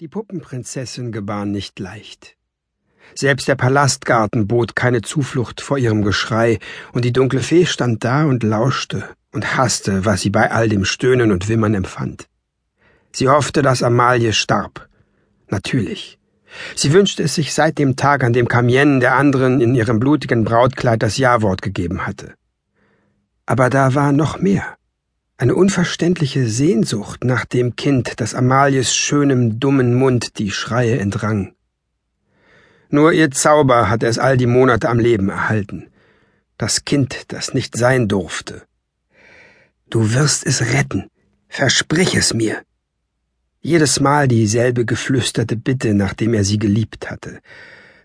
Die Puppenprinzessin gebar nicht leicht. Selbst der Palastgarten bot keine Zuflucht vor ihrem Geschrei, und die dunkle Fee stand da und lauschte und hasste, was sie bei all dem Stöhnen und Wimmern empfand. Sie hoffte, dass Amalie starb. Natürlich. Sie wünschte es sich seit dem Tag, an dem Camien der anderen in ihrem blutigen Brautkleid das Ja-Wort gegeben hatte. Aber da war noch mehr eine unverständliche Sehnsucht nach dem Kind, das Amalies schönem, dummen Mund die Schreie entrang. Nur ihr Zauber hatte es all die Monate am Leben erhalten. Das Kind, das nicht sein durfte. Du wirst es retten, versprich es mir. Jedes Mal dieselbe geflüsterte Bitte, nachdem er sie geliebt hatte.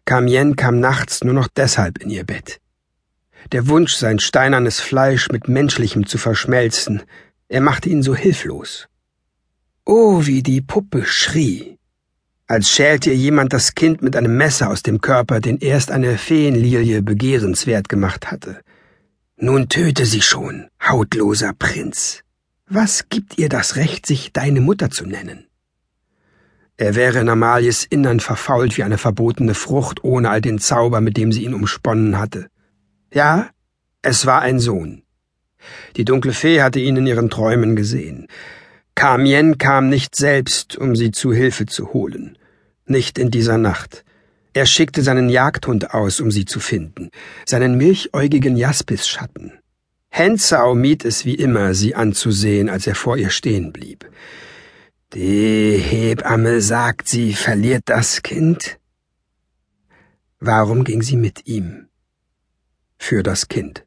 Camien kam nachts nur noch deshalb in ihr Bett. Der Wunsch, sein steinernes Fleisch mit menschlichem zu verschmelzen, er machte ihn so hilflos. Oh, wie die Puppe schrie, als schälte ihr jemand das Kind mit einem Messer aus dem Körper, den erst eine Feenlilie begehrenswert gemacht hatte. Nun töte sie schon, hautloser Prinz. Was gibt ihr das Recht, sich deine Mutter zu nennen? Er wäre in Amalies Innern verfault wie eine verbotene Frucht ohne all den Zauber, mit dem sie ihn umsponnen hatte. Ja, es war ein Sohn. Die dunkle Fee hatte ihn in ihren Träumen gesehen. Camien kam nicht selbst, um sie zu Hilfe zu holen. Nicht in dieser Nacht. Er schickte seinen Jagdhund aus, um sie zu finden, seinen milchäugigen Jaspisschatten. Hensau mied es wie immer, sie anzusehen, als er vor ihr stehen blieb. Die Hebamme sagt, sie verliert das Kind. Warum ging sie mit ihm? Für das Kind.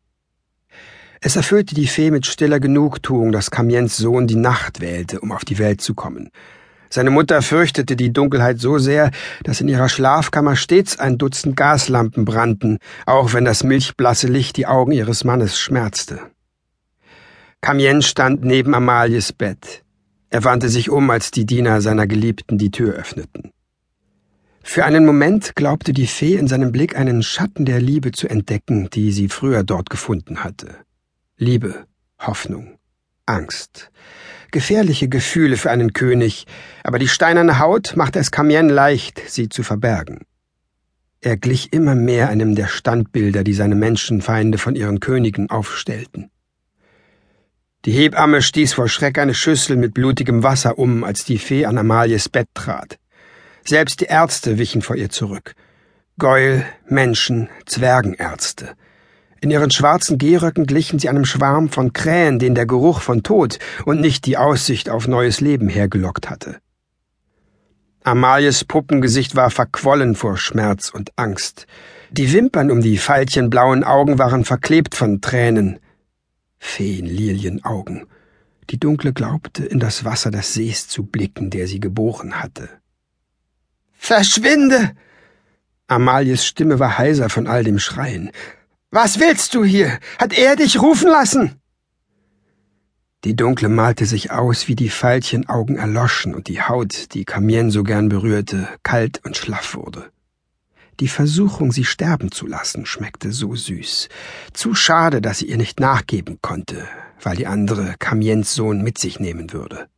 Es erfüllte die Fee mit stiller Genugtuung, dass Kamiens Sohn die Nacht wählte, um auf die Welt zu kommen. Seine Mutter fürchtete die Dunkelheit so sehr, dass in ihrer Schlafkammer stets ein Dutzend Gaslampen brannten, auch wenn das milchblasse Licht die Augen ihres Mannes schmerzte. Camien stand neben Amalies Bett. Er wandte sich um, als die Diener seiner Geliebten die Tür öffneten. Für einen Moment glaubte die Fee in seinem Blick einen Schatten der Liebe zu entdecken, die sie früher dort gefunden hatte. Liebe, Hoffnung, Angst. Gefährliche Gefühle für einen König, aber die steinerne Haut machte es Camien leicht, sie zu verbergen. Er glich immer mehr einem der Standbilder, die seine Menschenfeinde von ihren Königen aufstellten. Die Hebamme stieß vor Schreck eine Schüssel mit blutigem Wasser um, als die Fee an Amalies Bett trat. Selbst die Ärzte wichen vor ihr zurück. Gäul, Menschen, Zwergenärzte. In ihren schwarzen Gehröcken glichen sie einem Schwarm von Krähen, den der Geruch von Tod und nicht die Aussicht auf neues Leben hergelockt hatte. Amalies Puppengesicht war verquollen vor Schmerz und Angst. Die Wimpern um die veilchenblauen Augen waren verklebt von Tränen. Feenlilienaugen. Die Dunkle glaubte, in das Wasser des Sees zu blicken, der sie geboren hatte. Verschwinde! Amalies Stimme war heiser von all dem Schreien. Was willst du hier? Hat er dich rufen lassen? Die Dunkle malte sich aus, wie die Veilchenaugen erloschen und die Haut, die Camien so gern berührte, kalt und schlaff wurde. Die Versuchung, sie sterben zu lassen, schmeckte so süß. Zu schade, dass sie ihr nicht nachgeben konnte, weil die andere Camiens Sohn mit sich nehmen würde.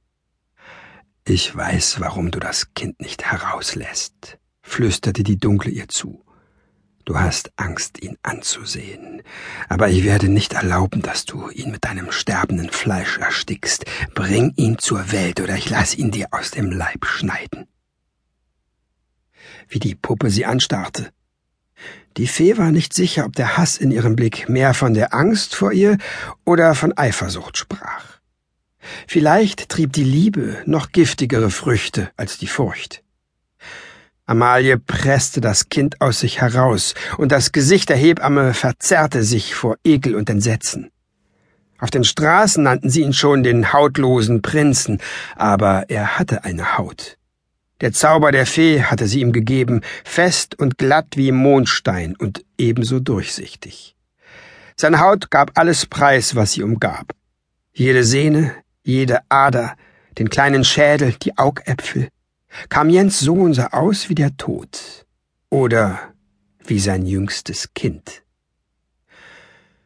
Ich weiß, warum du das Kind nicht herauslässt, flüsterte die Dunkle ihr zu. Du hast Angst, ihn anzusehen. Aber ich werde nicht erlauben, dass du ihn mit deinem sterbenden Fleisch erstickst. Bring ihn zur Welt, oder ich lass ihn dir aus dem Leib schneiden. Wie die Puppe sie anstarrte. Die Fee war nicht sicher, ob der Hass in ihrem Blick mehr von der Angst vor ihr oder von Eifersucht sprach. Vielleicht trieb die Liebe noch giftigere Früchte als die Furcht. Amalie presste das Kind aus sich heraus, und das Gesicht der Hebamme verzerrte sich vor Ekel und Entsetzen. Auf den Straßen nannten sie ihn schon den hautlosen Prinzen, aber er hatte eine Haut. Der Zauber der Fee hatte sie ihm gegeben, fest und glatt wie Mondstein und ebenso durchsichtig. Seine Haut gab alles preis, was sie umgab. Jede Sehne, jede Ader, den kleinen Schädel, die Augäpfel, Kamiens Sohn sah aus wie der Tod oder wie sein jüngstes Kind.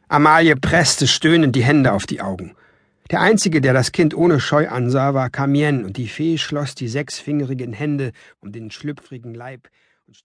Amalie presste stöhnend die Hände auf die Augen. Der Einzige, der das Kind ohne Scheu ansah, war Camien, und die Fee schloss die sechsfingerigen Hände um den schlüpfrigen Leib